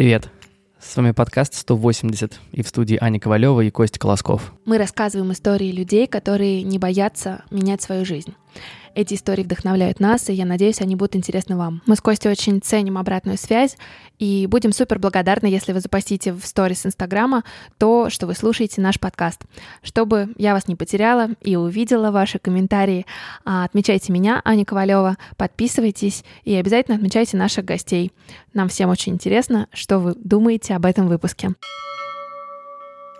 Привет. С вами подкаст 180 и в студии Аня Ковалева и Костя Колосков. Мы рассказываем истории людей, которые не боятся менять свою жизнь. Эти истории вдохновляют нас, и я надеюсь, они будут интересны вам. Мы с Костей очень ценим обратную связь и будем супер благодарны, если вы запостите в сторис Инстаграма то, что вы слушаете наш подкаст. Чтобы я вас не потеряла и увидела ваши комментарии, а, отмечайте меня, Аня Ковалева, подписывайтесь и обязательно отмечайте наших гостей. Нам всем очень интересно, что вы думаете об этом выпуске.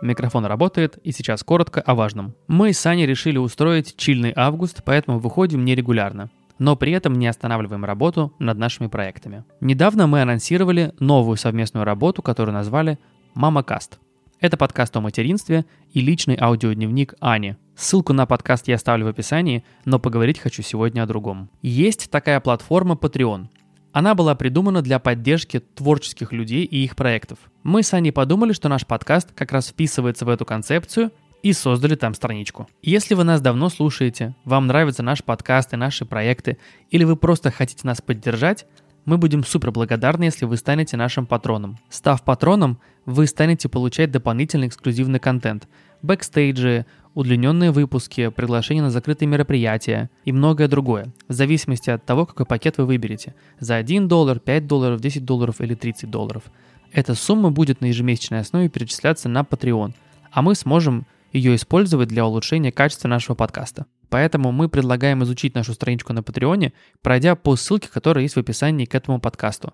Микрофон работает, и сейчас коротко о важном. Мы с Саней решили устроить чильный август, поэтому выходим нерегулярно но при этом не останавливаем работу над нашими проектами. Недавно мы анонсировали новую совместную работу, которую назвали «Мамакаст». Это подкаст о материнстве и личный аудиодневник Ани. Ссылку на подкаст я оставлю в описании, но поговорить хочу сегодня о другом. Есть такая платформа Patreon. Она была придумана для поддержки творческих людей и их проектов. Мы с Аней подумали, что наш подкаст как раз вписывается в эту концепцию и создали там страничку. Если вы нас давно слушаете, вам нравятся наши подкасты, наши проекты, или вы просто хотите нас поддержать, мы будем супер благодарны, если вы станете нашим патроном. Став патроном, вы станете получать дополнительный эксклюзивный контент, бэкстейджи, удлиненные выпуски, приглашения на закрытые мероприятия и многое другое, в зависимости от того, какой пакет вы выберете. За 1 доллар, 5 долларов, 10 долларов или 30 долларов. Эта сумма будет на ежемесячной основе перечисляться на Patreon, а мы сможем ее использовать для улучшения качества нашего подкаста. Поэтому мы предлагаем изучить нашу страничку на Патреоне, пройдя по ссылке, которая есть в описании к этому подкасту.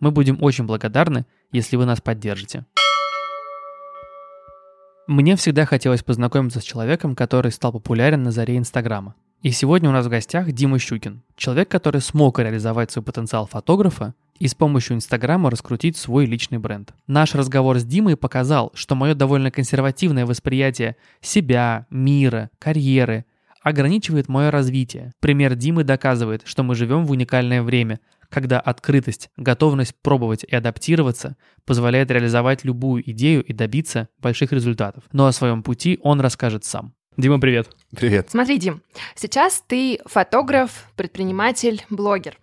Мы будем очень благодарны, если вы нас поддержите. Мне всегда хотелось познакомиться с человеком, который стал популярен на заре Инстаграма. И сегодня у нас в гостях Дима Щукин, человек, который смог реализовать свой потенциал фотографа и с помощью Инстаграма раскрутить свой личный бренд. Наш разговор с Димой показал, что мое довольно консервативное восприятие себя, мира, карьеры ограничивает мое развитие. Пример Димы доказывает, что мы живем в уникальное время, когда открытость, готовность пробовать и адаптироваться позволяет реализовать любую идею и добиться больших результатов. Но о своем пути он расскажет сам. Дима, привет. Привет. Смотри, Дим, сейчас ты фотограф, предприниматель, блогер.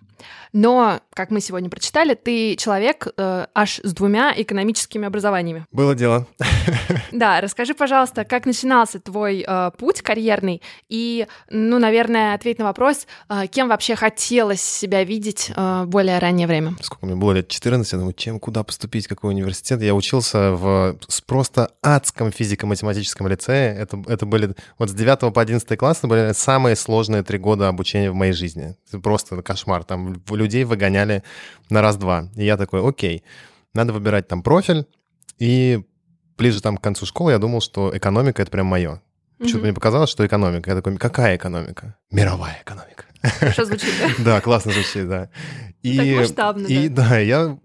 Но, как мы сегодня прочитали, ты человек э, аж с двумя экономическими образованиями. Было дело. Да, расскажи, пожалуйста, как начинался твой э, путь карьерный и, ну, наверное, ответь на вопрос, э, кем вообще хотелось себя видеть э, более раннее время? Сколько мне было лет? 14, я думаю, чем, куда поступить, какой университет? Я учился в просто адском физико-математическом лицее. Это, это были, вот с 9 по 11 класс были самые сложные три года обучения в моей жизни. Это просто кошмар. Там людей выгоняли на раз-два. И я такой, окей, надо выбирать там профиль. И ближе там к концу школы я думал, что экономика — это прям мое. Что-то мне показалось, что экономика. Я такой, какая экономика? Мировая экономика. Хорошо звучит, да? Да, классно звучит, да. И, так масштабно, и, да. да, я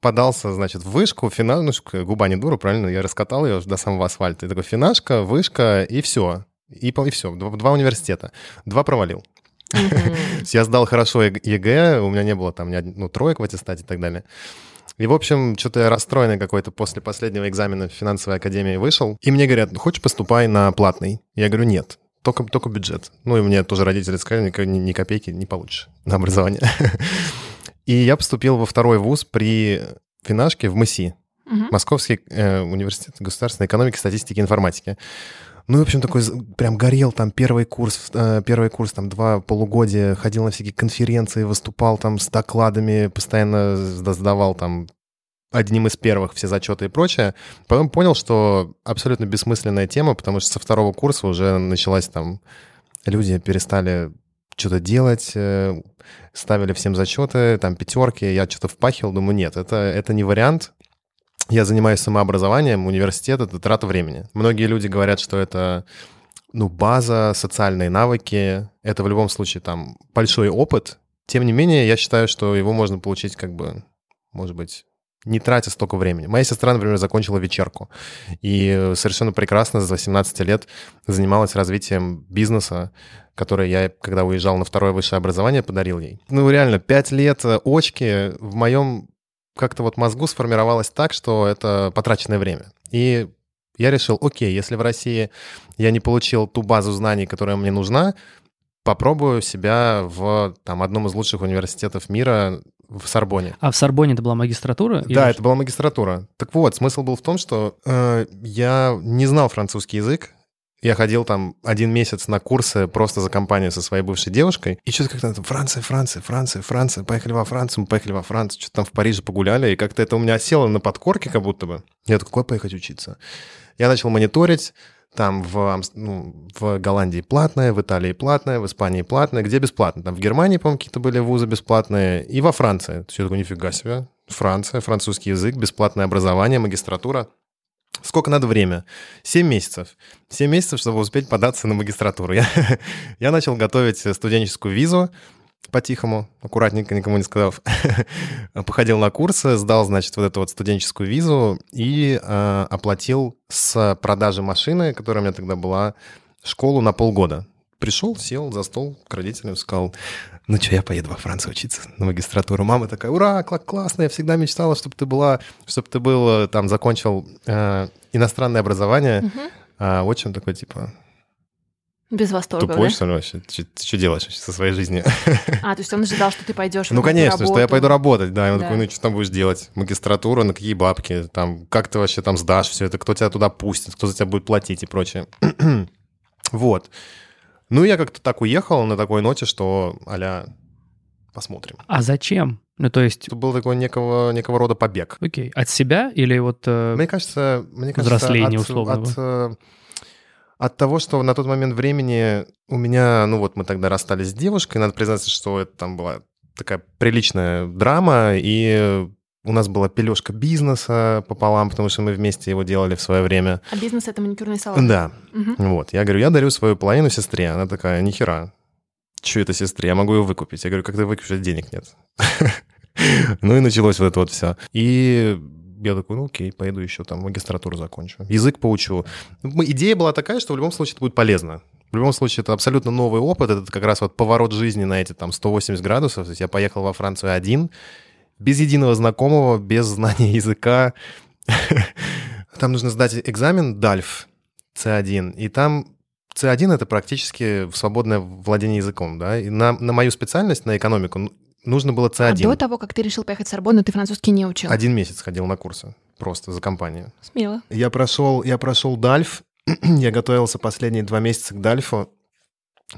подался, значит, в вышку, финашка, губа не дура, правильно? Я раскатал ее до самого асфальта. И такой, финашка, вышка, и все. И, и все. Два, два университета. Два провалил. Я сдал хорошо ЕГЭ, у меня не было там ни ну, троек в аттестате и так далее. И, в общем, что-то я расстроенный какой-то после последнего экзамена в финансовой академии вышел. И мне говорят, хочешь поступай на платный? Я говорю, нет, только, только бюджет. Ну, и мне тоже родители сказали, ни, ни копейки не получишь на образование. И я поступил во второй вуз при финашке в МЭСИ. Московский э, университет государственной экономики, статистики и информатики. Ну, в общем, такой прям горел там первый курс, э, первый курс, там два полугодия, ходил на всякие конференции, выступал там с докладами, постоянно сдавал там одним из первых все зачеты и прочее. Потом понял, что абсолютно бессмысленная тема, потому что со второго курса уже началась там... Люди перестали что-то делать, э, ставили всем зачеты, там пятерки, я что-то впахивал, думаю, нет, это, это не вариант, я занимаюсь самообразованием, университет — это трата времени. Многие люди говорят, что это ну, база, социальные навыки. Это в любом случае там большой опыт. Тем не менее, я считаю, что его можно получить как бы, может быть, не тратя столько времени. Моя сестра, например, закончила вечерку и совершенно прекрасно с 18 лет занималась развитием бизнеса, который я, когда уезжал на второе высшее образование, подарил ей. Ну, реально, 5 лет очки в моем как-то вот мозгу сформировалось так, что это потраченное время. И я решил, окей, если в России я не получил ту базу знаний, которая мне нужна, попробую себя в там, одном из лучших университетов мира в Сорбоне. А в Сорбоне это была магистратура? Да, это была магистратура. Так вот, смысл был в том, что э, я не знал французский язык. Я ходил там один месяц на курсы просто за компанию со своей бывшей девушкой. И что-то как-то там, Франция, Франция, Франция, Франция. Поехали во Францию, мы поехали во Францию. Что-то там в Париже погуляли. И как-то это у меня село на подкорке как будто бы. Я такой, куда поехать учиться? Я начал мониторить. Там в, ну, в Голландии платное, в Италии платное, в Испании платное. Где бесплатно? Там в Германии, по-моему, какие-то были вузы бесплатные. И во Франции. Все такое, нифига себе. Франция, французский язык, бесплатное образование, магистратура. Сколько надо время? Семь месяцев. Семь месяцев, чтобы успеть податься на магистратуру. Я, я начал готовить студенческую визу по-тихому, аккуратненько, никому не сказав. Походил на курсы, сдал, значит, вот эту вот студенческую визу и э, оплатил с продажи машины, которая у меня тогда была, школу на полгода. Пришел, сел за стол к родителям, сказал, ну что, я поеду во Францию учиться на магистратуру. Мама такая, ура, кла- классно, я всегда мечтала, чтобы ты была, чтобы ты был, э, там, закончил э, иностранное образование. Мгм. А отчим такой, типа, Без восторга, тупой, да? что ли, вообще? Ты, что делаешь вообще со своей жизнью? А, то есть он ожидал, что ты пойдешь Ну, конечно, что я работу. пойду работать, да. И он Да. такой, ну, что там будешь делать? Магистратура, на какие бабки? Там, как ты вообще там сдашь все это? Кто тебя туда пустит? Кто за тебя будет платить и прочее? вот. Ну, я как-то так уехал на такой ноте, что а посмотрим. А зачем? Ну, то есть, Это был такой некого, некого рода побег. окей, от себя или вот... э, Мне кажется, мне кажется Взросление от, условного. от, э, от того, что на тот момент времени у меня, ну вот мы тогда расстались с девушкой, надо признаться, что это там была такая приличная драма, и у нас была пележка бизнеса пополам, потому что мы вместе его делали в свое время. А бизнес — это маникюрный салон? Да, Мгм. вот. Я говорю, я дарю свою половину сестре. Она такая, нихера. Че это сестре? Я могу ее выкупить. Я говорю, как ты выкупишь, денег нет. Ну и началось вот это вот все. И я такой, ну окей, поеду еще там магистратуру закончу. Язык поучу. Ну, Идея была такая, что в любом случае это будет полезно. В любом случае, это абсолютно новый опыт. Это как раз вот поворот жизни на эти там 180 градусов. То есть я поехал во Францию один, без единого знакомого, без знания языка. Там нужно сдать экзамен DALF C1, и там C1 — это практически свободное владение языком, да, и на, на мою специальность, на экономику, ну, нужно было А C1. до того, как ты решил поехать в Сорбонну, ты французский не учил? Один месяц ходил на курсы, просто за компанию. Смело. Я прошел, я прошел Дальф, я готовился последние два месяца к Дальфу,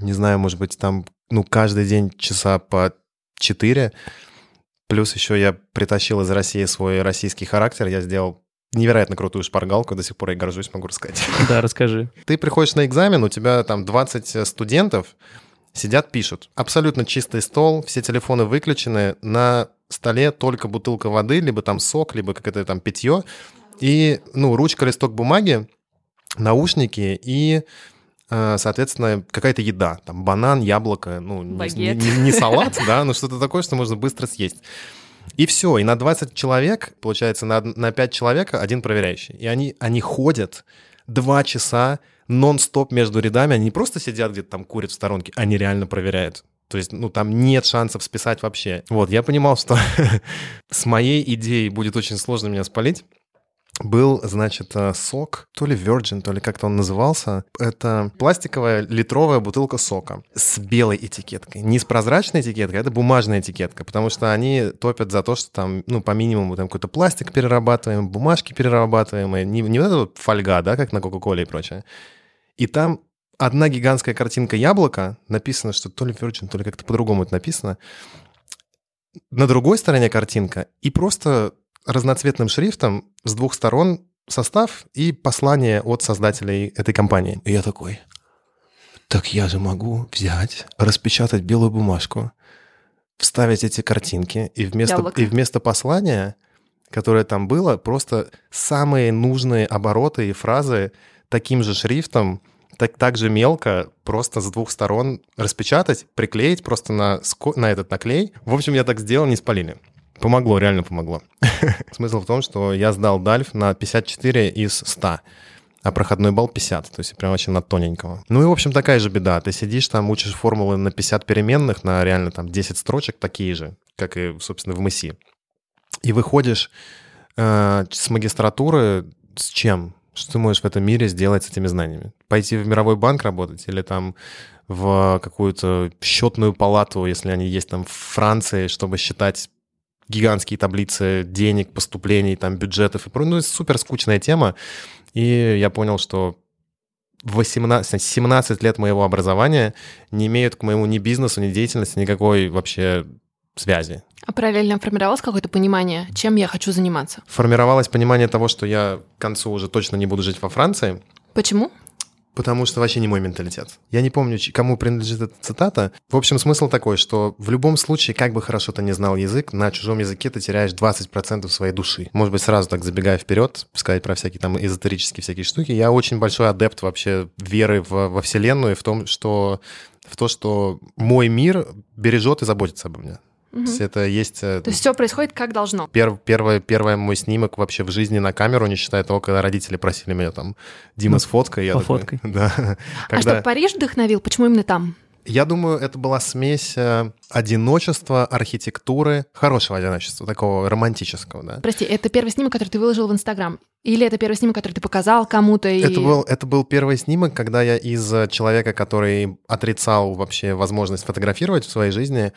не знаю, может быть, там, ну, каждый день часа по четыре, плюс еще я притащил из России свой российский характер, я сделал невероятно крутую шпаргалку, до сих пор я горжусь, могу рассказать. Да, расскажи. Ты приходишь на экзамен, у тебя там 20 студентов сидят, пишут. Абсолютно чистый стол, все телефоны выключены, на столе только бутылка воды, либо там сок, либо какое-то там питье, и, ну, ручка, листок бумаги, наушники и, э, соответственно, какая-то еда. Там банан, яблоко, ну, не, Багет. не- не салат, да, но что-то такое, что можно быстро съесть. И все, и на 20 человек, получается, на, на 5 человек один проверяющий. И они, они ходят два часа нон-стоп между рядами, они не просто сидят где-то там, курят в сторонке, они реально проверяют. То есть, ну, там нет шансов списать вообще. Вот, я понимал, что с моей идеей будет очень сложно меня спалить. Был, значит, э, сок, то ли Virgin, то ли как-то он назывался. Это пластиковая литровая бутылка сока с белой этикеткой. Не с прозрачной этикеткой, а это бумажная этикетка, потому что они топят за то, что там, ну, по минимуму там какой-то пластик перерабатываем, бумажки перерабатываемые, не, не вот эта вот фольга, да, как на Кока-Коле и прочее. И там одна гигантская картинка яблока, написано, что то ли Virgin, то ли как-то по-другому это написано. На другой стороне картинка и просто разноцветным шрифтом с двух сторон состав и послание от создателей этой компании. И я такой, так я же могу взять, распечатать белую бумажку, вставить эти картинки, и вместо, Яблоко. и вместо послания, которое там было, просто самые нужные обороты и фразы таким же шрифтом, так, так же мелко, просто с двух сторон распечатать, приклеить просто на, на этот наклей. В общем, я так сделал, не спалили. Помогло, реально помогло. Смысл в том, что я сдал Дальф на 54 из 100, а проходной балл 50, то есть прям очень на тоненького. Ну и, в общем, такая же беда. Ты сидишь там, учишь формулы на 50 переменных, на реально там 10 строчек, такие же, как и, собственно, в МСИ. И выходишь э, с магистратуры с чем? Что ты можешь в этом мире сделать с этими знаниями? Пойти в мировой банк работать или там в какую-то счетную палату, если они есть там в Франции, чтобы считать гигантские таблицы денег, поступлений, там, бюджетов и прочее. Ну, это супер скучная тема. И я понял, что 18, 17 лет моего образования не имеют к моему ни бизнесу, ни деятельности никакой вообще связи. А параллельно формировалось какое-то понимание, чем я хочу заниматься? Формировалось понимание того, что я к концу уже точно не буду жить во Франции. Почему? Потому что вообще не мой менталитет. Я не помню, кому принадлежит эта цитата. В общем, смысл такой, что в любом случае, как бы хорошо ты не знал язык, на чужом языке ты теряешь 20% своей души. Может быть, сразу так забегая вперед, сказать про всякие там эзотерические всякие штуки. Я очень большой адепт вообще веры в, во Вселенную и в том, что в то, что мой мир бережет и заботится обо мне. То есть это есть... То есть все происходит как должно. Пер, первый, первый мой снимок вообще в жизни на камеру, не считая того, когда родители просили меня там, Дима, ну, сфоткай. Я Пофоткай. Такой, да. А что, Париж вдохновил? Почему именно там? Я думаю, это была смесь э, одиночества, архитектуры, хорошего одиночества, такого романтического, да. Прости, это первый снимок, который ты выложил в Инстаграм? Или это первый снимок, который ты показал кому-то? И... Это, был, это был первый снимок, когда я из человека, который отрицал вообще возможность фотографировать в своей жизни,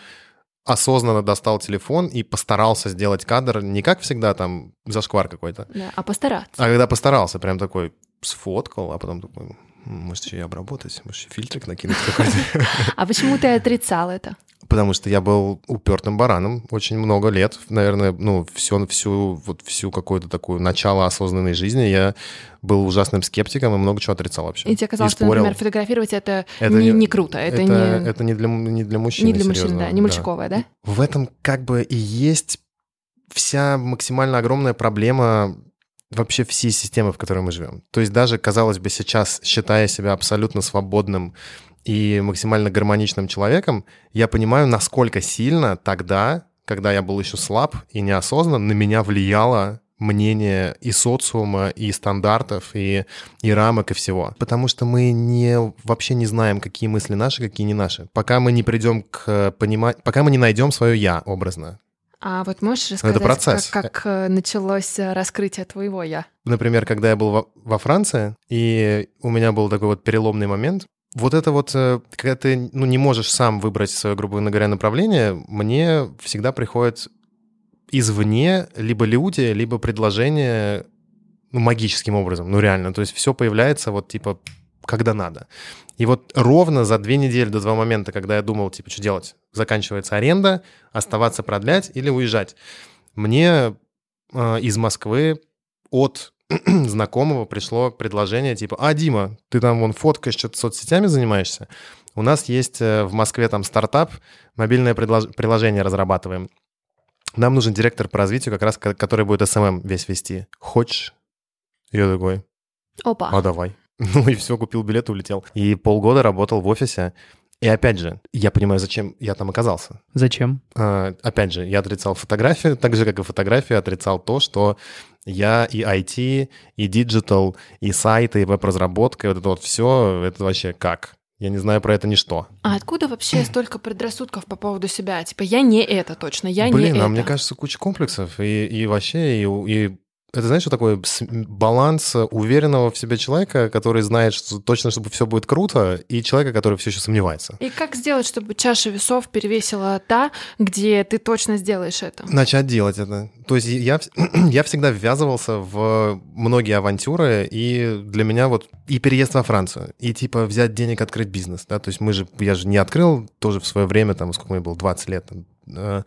осознанно достал телефон и постарался сделать кадр не как всегда там зашквар какой-то. Да, а постараться. А когда постарался, прям такой сфоткал, а потом такой, может, еще и обработать, может, еще фильтрик накинуть какой-то. А почему ты отрицал это? Потому что я был упертым бараном очень много лет, наверное, ну, всю, всю, вот всю какую-то такую начало осознанной жизни я был ужасным скептиком и много чего отрицал вообще. И тебе казалось, что, например, фотографировать это, это не, не круто, это, это не... Это не для, не для мужчин, Не для мужчин, да, не мальчиковое, да. да? В этом как бы и есть вся максимально огромная проблема вообще всей системы, в которой мы живем. То есть даже, казалось бы, сейчас, считая себя абсолютно свободным и максимально гармоничным человеком, я понимаю, насколько сильно тогда, когда я был еще слаб и неосознан, на меня влияло мнение и социума, и стандартов, и, и рамок, и всего. Потому что мы не, вообще не знаем, какие мысли наши, какие не наши. Пока мы не придем к понимать, пока мы не найдем свое «я» образно. А вот можешь рассказать, это процесс. Как, как э, началось э, раскрытие твоего «я»? Например, когда я был во, во Франции, и у меня был такой вот переломный момент, вот это вот, э, когда ты ну, не можешь сам выбрать свое, грубо говоря, направление, мне всегда приходит извне либо люди, либо предложение ну, магическим образом, ну реально. То есть все появляется вот типа когда надо. И вот ровно за две недели до два момента, когда я думал, типа, что делать? Заканчивается аренда, оставаться продлять или уезжать. Мне э, из Москвы от знакомого пришло предложение типа, а, Дима, ты там вон фоткаешь, что-то соцсетями занимаешься? У нас есть э, в Москве там стартап, мобильное предлож- приложение разрабатываем. Нам нужен директор по развитию, как раз который будет SMM весь вести. Хочешь? Я такой. Опа. А давай. Ну и все, купил билет улетел. И полгода работал в офисе. И опять же, я понимаю, зачем я там оказался. Зачем? А, опять же, я отрицал фотографию, так же, как и фотографию, отрицал то, что я и IT, и digital, и сайты, и веб-разработка, и вот это вот все, это вообще как? Я не знаю про это ничто. А откуда вообще столько предрассудков по поводу себя? Типа, я не это точно, я Блин, не а это. мне кажется, куча комплексов. И, и вообще, и, и это, знаешь, что такое баланс уверенного в себе человека, который знает что точно, чтобы все будет круто, и человека, который все еще сомневается. И как сделать, чтобы чаша весов перевесила та, где ты точно сделаешь это? Начать делать это. То есть я, я всегда ввязывался в многие авантюры, и для меня вот и переезд во Францию, и типа взять денег, открыть бизнес, да, то есть мы же, я же не открыл тоже в свое время, там, сколько мне было, 20 лет, э,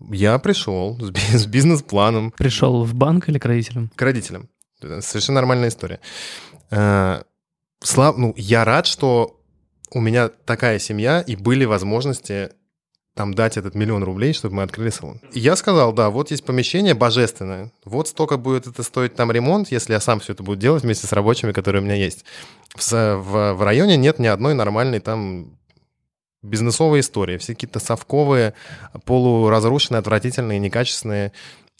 я пришел с бизнес-планом. Пришел в банк или к родителям? К родителям. Совершенно нормальная история. Э, слав... Ну, я рад, что у меня такая семья, и были возможности там дать этот миллион рублей, чтобы мы открыли салон. И я сказал, да, вот есть помещение божественное, вот столько будет это стоить там ремонт, если я сам все это буду делать вместе с рабочими, которые у меня есть. В, в, в районе нет ни одной нормальной там бизнесовые истории, все какие-то совковые, полуразрушенные, отвратительные, некачественные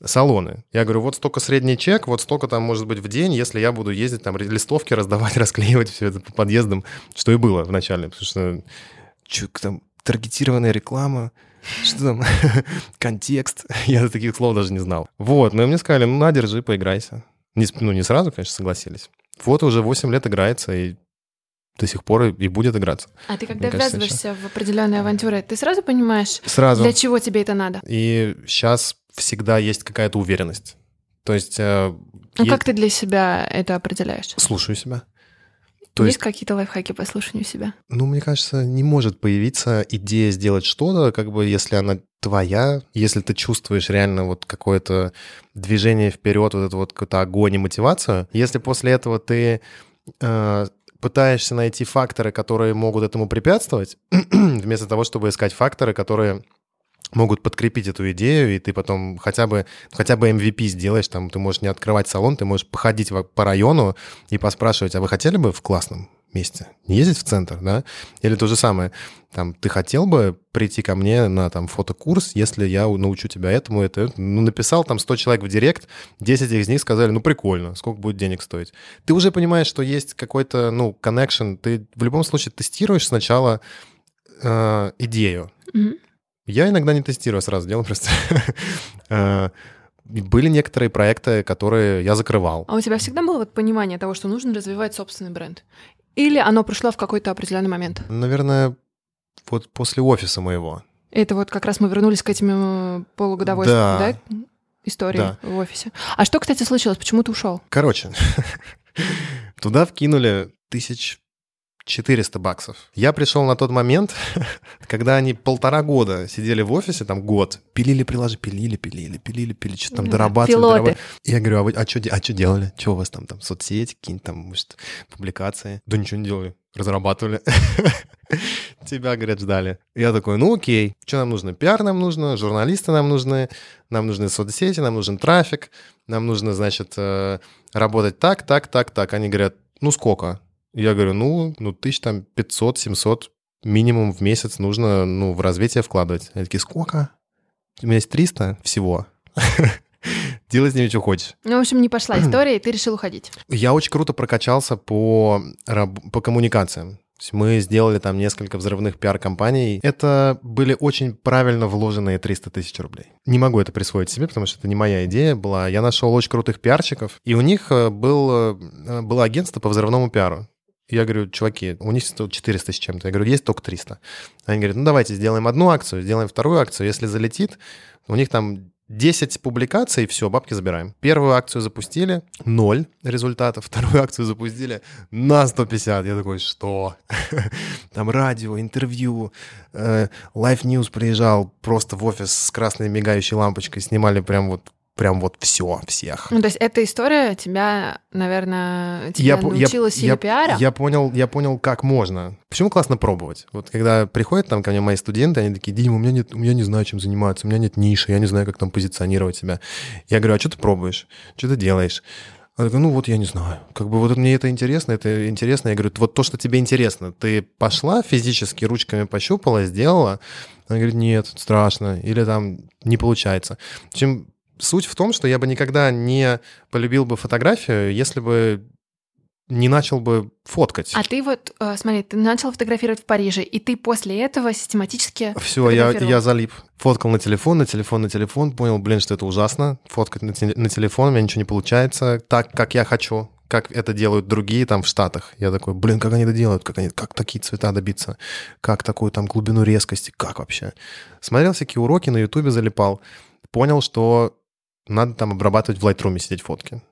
салоны. Я говорю, вот столько средний чек, вот столько там может быть в день, если я буду ездить там листовки раздавать, расклеивать все это по подъездам, что и было вначале, потому что чё, там таргетированная реклама, что там, контекст, я таких слов даже не знал. Вот, но мне сказали, ну на, держи, поиграйся. Не, ну не сразу, конечно, согласились. Вот уже 8 лет играется, и до сих пор и будет играться. А ты когда ввязываешься в определенные авантюры, ты сразу понимаешь, сразу. для чего тебе это надо? И сейчас всегда есть какая-то уверенность. То есть... Ну, есть... как ты для себя это определяешь? Слушаю себя. То есть, есть какие-то лайфхаки по слушанию себя? Ну, мне кажется, не может появиться идея сделать что-то, как бы, если она твоя, если ты чувствуешь реально вот какое-то движение вперед, вот это вот какой-то огонь и мотивацию. Если после этого ты э, пытаешься найти факторы, которые могут этому препятствовать, вместо того, чтобы искать факторы, которые могут подкрепить эту идею, и ты потом хотя бы, хотя бы MVP сделаешь, там, ты можешь не открывать салон, ты можешь походить по району и поспрашивать, а вы хотели бы в классном месте не ездить в центр, да? Или то же самое, там, ты хотел бы прийти ко мне на там фотокурс, если я научу тебя этому, это, ну, написал там 100 человек в директ, 10 из них сказали, ну, прикольно, сколько будет денег стоить. Ты уже понимаешь, что есть какой-то, ну, connection, ты в любом случае тестируешь сначала э, идею. Mm-hmm я иногда не тестирую, сразу делаю просто. Э, были некоторые проекты, которые я закрывал. А у тебя всегда было вот понимание того, что нужно развивать собственный бренд? Или оно пришло в какой-то определенный момент? Наверное, вот после офиса моего. Это вот как раз мы вернулись к этим э, полугодовой да. Да, истории да. в офисе. А что, кстати, случилось? Почему ты ушел? Короче, туда вкинули тысяч 400 баксов. Я пришел на тот момент, когда они полтора года сидели в офисе, там год, пилили приложи, пилили, пилили, пилили, пилили, что-то там дорабатывали, дорабатывали. Я говорю, а вы а что а что делали? Что у вас там, там соцсети, какие-нибудь там, может, публикации? Да ничего не делали, разрабатывали. Тебя, говорят, ждали. Я такой, ну окей, что нам нужно? Пиар нам нужно, журналисты нам нужны, нам нужны соцсети, нам нужен трафик, нам нужно, значит, э, работать так, так, так, так. Они говорят, ну сколько? Я говорю, ну, ну тысяч там 500-700 минимум в месяц нужно, ну, в развитие вкладывать. Они такие, сколько? У меня есть 300 всего. Делай с ними, что хочешь. Ну, в общем, не пошла история, и ты решил уходить. Я очень круто прокачался по, по коммуникациям. Мы сделали там несколько взрывных пиар-компаний. Это были очень правильно вложенные 300 тысяч рублей. Не могу это присвоить себе, потому что это не моя идея была. Я нашел очень крутых пиарщиков, и у них э, был, э, было агентство по взрывному пиару. Я говорю, чуваки, у них 400 с чем-то. Я говорю, есть только 300. Они говорят, ну давайте сделаем одну акцию, сделаем вторую акцию. Если залетит, у них там 10 публикаций, все, бабки забираем. Первую акцию запустили, ноль результатов. Вторую акцию запустили на 150. Я такой, что? Там радио, интервью, э, Live News приезжал просто в офис с красной мигающей лампочкой, снимали прям вот прям вот все, всех. Ну, то есть эта история тебя, наверное, тебя я, научила я, я? Я понял, я понял, как можно. Почему классно пробовать? Вот когда приходят там ко мне мои студенты, они такие, Дима, у меня нет, я не знаю, чем заниматься, у меня нет ниши, я не знаю, как там позиционировать себя. Я говорю, а что ты пробуешь? Что ты делаешь? Она такая, ну вот я не знаю. Как бы вот мне это интересно, это интересно. Я говорю, вот то, что тебе интересно, ты пошла физически, ручками пощупала, сделала? Она говорит, нет, страшно. Или там не получается. Общем, Суть в том, что я бы никогда не полюбил бы фотографию, если бы не начал бы фоткать. А ты вот, э, смотри, ты начал фотографировать в Париже, и ты после этого систематически Все, я, я залип. Фоткал на телефон, на телефон, на телефон, понял, блин, что это ужасно. Фоткать на, те, на телефон, у меня ничего не получается так, как я хочу как это делают другие там в Штатах. Я такой, блин, как они это делают, как они, как такие цвета добиться, как такую там глубину резкости, как вообще. Смотрел всякие уроки на Ютубе, залипал, понял, что надо там обрабатывать в Lightroom, сидеть фотки.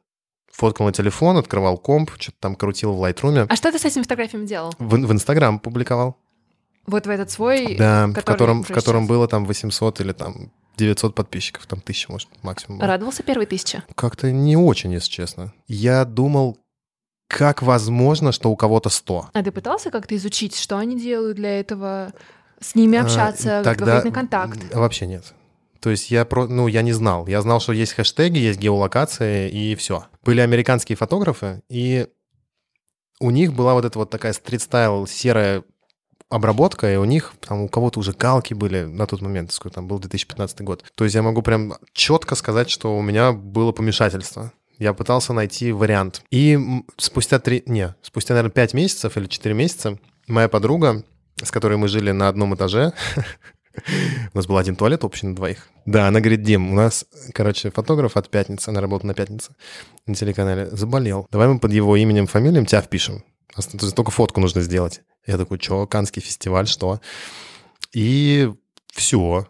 Фоткал на телефон, открывал комп, что-то там крутил в Lightroom. А что ты с этими фотографиями делал? В, в Инстаграм публиковал. Вот в этот свой? Да, в котором, в котором было там 800 или там 900 подписчиков, там тысяча, может, максимум. Было. Радовался первой тысяче? Как-то не очень, если честно. Я думал, как возможно, что у кого-то 100. А ты пытался как-то изучить, что они делают для этого, с ними а, общаться, а, тогда... выходить на контакт? Вообще нет. То есть я, про, ну, я не знал. Я знал, что есть хэштеги, есть геолокации, и все. Были американские фотографы, и у них была вот эта вот такая стрит-стайл серая обработка, и у них, там, у кого-то уже галки были на тот момент, сколько там был 2015 год. То есть я могу прям четко сказать, что у меня было помешательство. Я пытался найти вариант. И спустя три... Не, спустя, наверное, пять месяцев или четыре месяца моя подруга, с которой мы жили на одном этаже, У нас был один туалет общий на двоих. Да, она говорит, Дим, у нас, короче, фотограф от пятницы, она работает на пятнице на телеканале, заболел. Давай мы под его именем, фамилием тебя впишем. Только фотку нужно сделать. Я такой, что, Канский фестиваль, что? И все.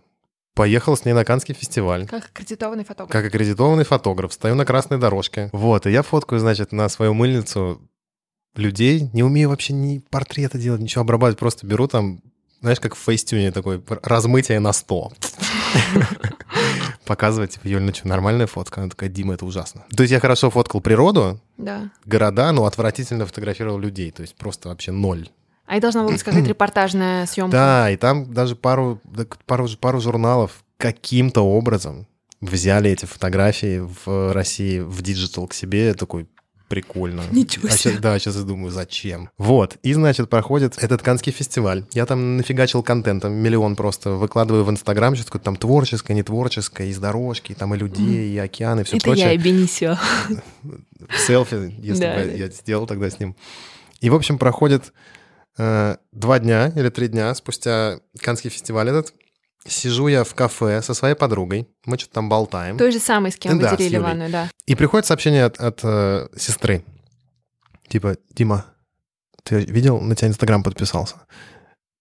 Поехал с ней на Канский фестиваль. Как аккредитованный фотограф. Как аккредитованный фотограф. Стою на красной дорожке. Вот, и я фоткаю, значит, на свою мыльницу людей. Не умею вообще ни портреты делать, ничего обрабатывать. Просто беру там, знаешь, как в фейстюне такой, размытие на 100. Показывать, типа, Юль, ну что, нормальная фотка? Она такая, Дима, это ужасно. То есть я хорошо фоткал природу, Да. города, но отвратительно фотографировал людей. То есть просто вообще ноль. А и должна была быть какая-то репортажная съемка. Да, и там даже пару, пару, пару журналов каким-то образом взяли эти фотографии в России в digital к себе. Такой, прикольно. Ничего а себе. щас- да, сейчас я думаю, зачем? Вот, и, значит, проходит этот Каннский фестиваль. Я там нафигачил контентом, миллион просто. Выкладываю в Инстаграм, такое там творческое, не творческое, из дорожки, там и людей, и океаны, и все Это прочее я и Бенисио. селфи, если Да, бы я сделал тогда с ним. И, в общем, проходит э, два дня или три дня спустя Канский фестиваль этот. Сижу я в кафе со своей подругой, мы что-то там болтаем. Той же самой, с кем вы Да, с делили ванную, да. И приходит сообщение от, от, э, сестры. Типа, Дима, ты видел, на тебя Инстаграм подписался?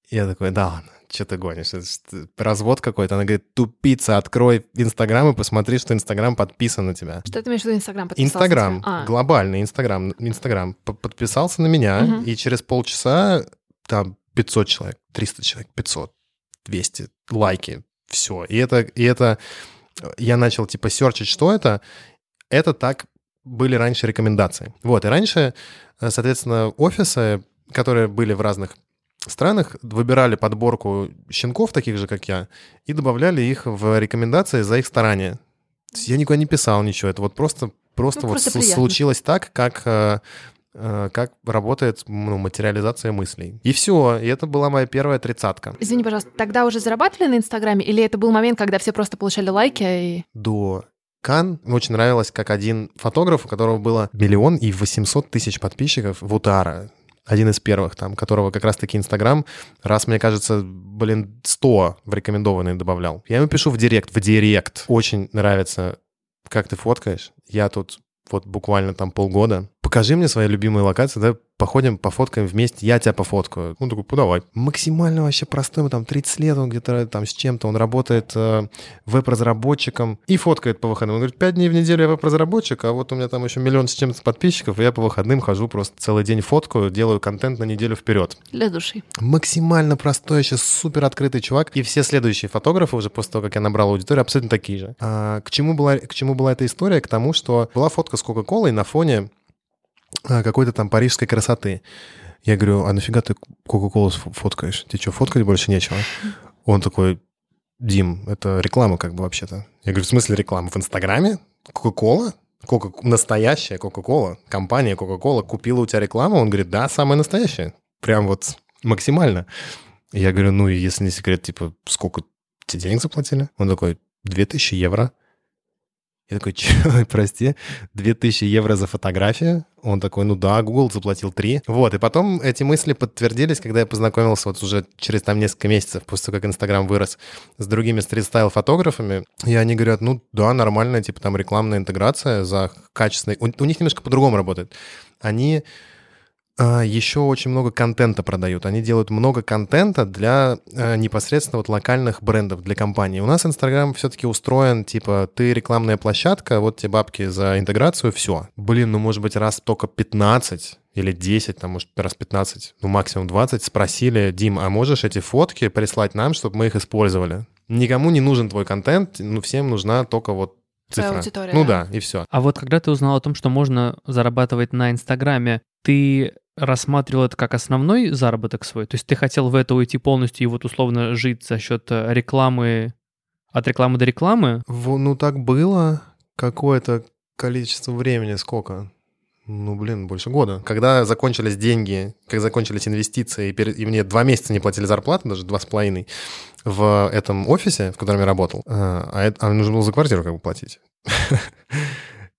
Я такой, да ладно, что ты гонишь? Это развод какой-то. Она говорит, тупица, открой Инстаграм и посмотри, что Инстаграм подписан на тебя. Что ты имеешь в виду Инстаграм подписался? Инстаграм? А, глобальный Инстаграм, Инстаграм подписался на меня, Мгм. и через полчаса там 500 человек, 300 человек, 500, 200 лайки, все. И это, и это я начал типа серчить, что это. Это так были раньше рекомендации. Вот, и раньше, э, соответственно, офисы, которые были в разных странах, выбирали подборку щенков, таких же, как я, и добавляли их в рекомендации за их старания. Я никуда не писал ничего, это вот просто, просто Ну, вот просто приятно. случилось так, как, э, э, как работает ну, материализация мыслей. И все, и это была моя первая тридцатка. Извини, пожалуйста, тогда уже зарабатывали на Инстаграме? Или это был момент, когда все просто получали лайки и... до Кан. Мне очень нравилось, как один фотограф, у которого было миллион и 800 тысяч подписчиков, Вутара, один из первых там, которого как раз-таки Инстаграм, раз, мне кажется, блин, 100 в рекомендованные добавлял. Я ему пишу в директ, в директ. Очень нравится, как ты фоткаешь. Я тут вот буквально там полгода. Покажи мне свои любимые локации, да, походим, пофоткаем вместе, я тебя пофоткаю. Он такой, ну давай. Максимально вообще простой, там 30 лет, он где-то там с чем-то, он работает э, веб-разработчиком и фоткает по выходным. Он говорит, 5 дней в неделю я веб-разработчик, а вот у меня там еще миллион с чем-то подписчиков, и я по выходным хожу просто целый день фоткаю, делаю контент на неделю вперед. Для души. Максимально простой, еще супер открытый чувак. И все следующие фотографы уже после того, как я набрал аудиторию, абсолютно такие же. А, к, чему была, к чему была эта история? К тому, что была фотка с Кока-Колой на фоне какой-то там парижской красоты. Я говорю, а нафига ты Кока-Колу фоткаешь? Тебе что, фоткать больше нечего? Он такой, Дим, это реклама как бы вообще-то. Я говорю, в смысле реклама? В Инстаграме? Кока-Кола? Кока, настоящая Кока-Кола, компания Кока-Кола купила у тебя рекламу? Он говорит, да, самая настоящая. Прям вот максимально. Я говорю, ну, если не секрет, типа, сколько тебе денег заплатили? Он такой, 2000 евро. Я такой, че, прости, 2000 евро за фотографию? Он такой, ну да, Google заплатил 3. Вот, и потом эти мысли подтвердились, когда я познакомился вот уже через там несколько месяцев, после того, как Инстаграм вырос, с другими стрит-стайл-фотографами. И они говорят, ну да, нормальная, типа там рекламная интеграция за качественной... У, у них немножко по-другому работает. Они еще очень много контента продают. Они делают много контента для э, непосредственно вот локальных брендов, для компаний. У нас Инстаграм все-таки устроен, типа, ты рекламная площадка, вот тебе бабки за интеграцию, все. Блин, ну, может быть, раз только 15 или 10, там, может, раз 15, ну, максимум 20, спросили, Дим, а можешь эти фотки прислать нам, чтобы мы их использовали? Никому не нужен твой контент, ну, всем нужна только вот цифра. аудитория, ну да. и все. А вот когда ты узнал о том, что можно зарабатывать на Инстаграме, ты рассматривал это как основной заработок свой? То есть ты хотел в это уйти полностью и вот условно жить за счет э, рекламы, от рекламы до рекламы? В- ну, так было какое-то количество времени, сколько? Ну, блин, больше года. Когда закончились деньги, когда закончились инвестиции, и, пере- и мне два месяца не платили зарплату, даже два с половиной, в этом офисе, в котором я работал, а, а, это- а мне нужно было за квартиру как бы платить.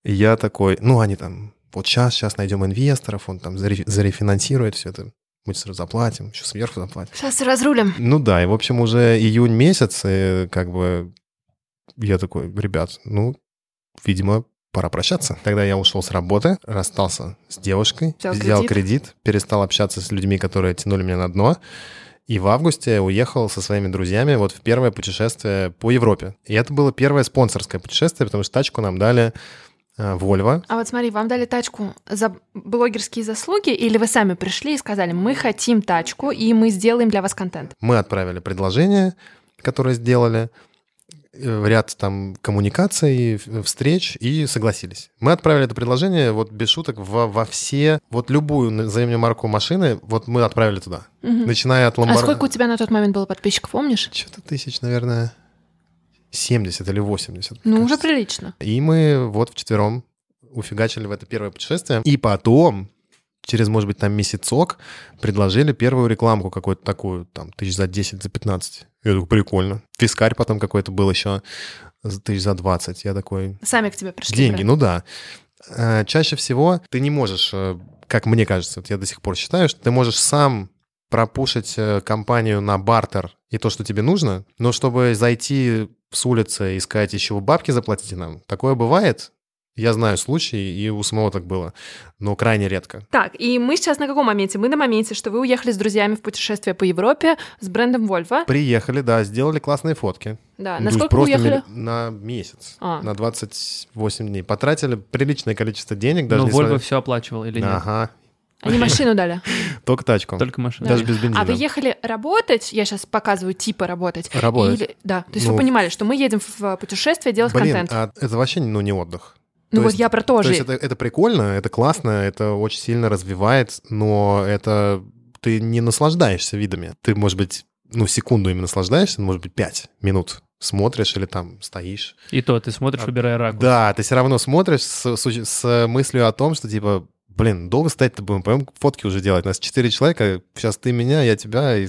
Я такой, ну, они там, вот сейчас, сейчас найдем инвесторов, он там заре- зарефинансирует все это, мы сразу заплатим, еще сверху заплатим. Сейчас разрулим. Ну да, и, в общем, уже июнь месяц, и как бы я такой, ребят, ну, видимо, пора прощаться. Тогда я ушел с работы, расстался с девушкой, Взял взял кредит. кредит, перестал общаться с людьми, которые тянули меня на дно, И в августе уехал со своими друзьями вот в первое путешествие по Европе. И это было первое спонсорское путешествие, потому что тачку нам дали э, Volvo. А вот смотри, вам дали тачку за блогерские заслуги, или вы сами пришли и сказали, мы хотим тачку, и мы сделаем для вас контент? Мы отправили предложение, которое сделали, э, ряд там коммуникаций, встреч и согласились. Мы отправили это предложение вот без шуток во, во все, вот любую, мне марку машины, вот мы отправили туда. Мгм. Начиная от А Lamborghini. сколько у тебя на тот момент было подписчиков, помнишь? Что-то тысяч, наверное, 70 или 80. Ну, мне уже кажется. прилично. И мы вот вчетвером уфигачили в это первое путешествие. И потом, через, может быть, там месяцок, предложили первую рекламку какую-то такую, там, тысяч за 10, за 15. Я такой, прикольно. Фискарь потом какой-то был еще тысяч за 20. Я такой, Сами к тебе пришли. деньги, брать. ну да. Э, Чаще всего ты не можешь, э, как мне кажется, вот я до сих пор считаю, что ты можешь сам пропушить э, компанию на бартер и то, что тебе нужно, но чтобы зайти с улицы и сказать, еще бабки заплатите нам, такое бывает. Я знаю случаи, и у самого так было, но крайне редко. Так, и мы сейчас на каком моменте? Мы на моменте, что вы уехали с друзьями в путешествие по Европе с брендом Volvo. Приехали, да, сделали классные фотки. Да, Ну, на сколько вы просто уехали? На месяц, А. на 28 дней. Потратили приличное количество денег, даже Но Volvo все оплачивал или нет? Ага, Они машину дали. только тачку. Только машина. Даже без бензина. А вы ехали работать? Я сейчас показываю типа работать. Работать. Или- Да, то есть Ну. вы понимали, что мы едем в путешествие делать Блин, контент. а это вообще ну, не отдых. Ну то вот есть- я про то То же. есть это, это прикольно, это классно, это очень сильно развивает, но это ты не наслаждаешься видами. Ты, может быть, ну, секунду ими наслаждаешься, может быть, пять минут смотришь или там стоишь. И то, ты смотришь, выбирая ракурс. Да, ты все равно смотришь с, с с мыслью о том, что типа, блин, долго стоять-то будем, пойдем фотки уже делать. Нас четыре человека, сейчас ты меня, я тебя, и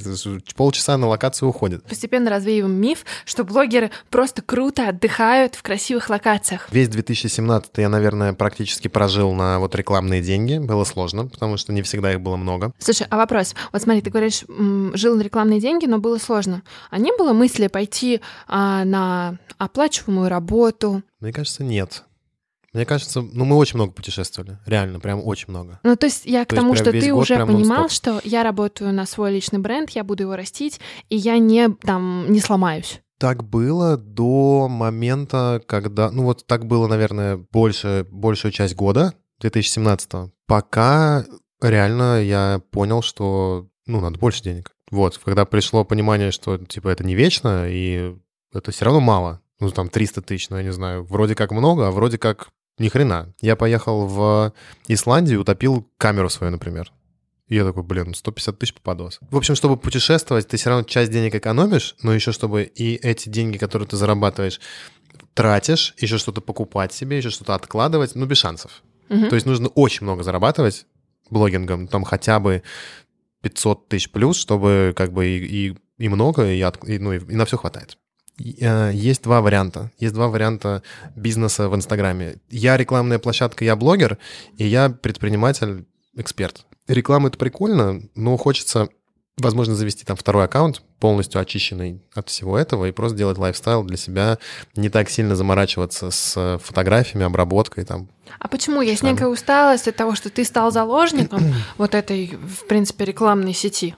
полчаса на локацию уходит. Постепенно развеиваем миф, что блогеры просто круто отдыхают в красивых локациях. Весь 2017 я, наверное, практически прожил на вот рекламные деньги. Было сложно, потому что не всегда их было много. Слушай, а вопрос? Вот смотри, ты говоришь, жил на рекламные деньги, но было сложно. А не было мысли пойти а, на оплачиваемую работу? Мне кажется, нет. Мне кажется, ну мы очень много путешествовали. Реально, прям очень много. Ну, то есть я к То тому, что ты год уже понимал, что я работаю на свой личный бренд, я буду его растить, и я не там не сломаюсь. Так было до момента, когда... Ну вот так было, наверное, больше, большую часть года, 2017 Пока реально я понял, что, ну, надо больше денег. Вот, когда пришло понимание, что, типа, это не вечно, и это все равно мало. Ну, там, 300 тысяч, ну, я не знаю, вроде как много, а вроде как ни хрена. Я поехал в Исландию, утопил камеру свою, например. И я такой, блин, 150 тысяч попадос. В общем, чтобы путешествовать, ты все равно часть денег экономишь, но еще чтобы и эти деньги, которые ты зарабатываешь, тратишь, еще что-то покупать себе, еще что-то откладывать, ну, без шансов. Мгм. То есть нужно очень много зарабатывать блогингом, там хотя бы 500 тысяч плюс, чтобы как бы и, и, и много, и, от- и, ну, и, и на все хватает. Э, Есть два варианта. Есть два варианта бизнеса в Инстаграме. Я рекламная площадка, я блогер, и я предприниматель, эксперт. Реклама — это прикольно, но хочется, возможно, завести там второй аккаунт, полностью очищенный от всего этого, и просто делать лайфстайл для себя, не так сильно заморачиваться с фотографиями, обработкой, там, А почему? Есть некая усталость от того, что ты стал заложником вот этой, в принципе, рекламной сети,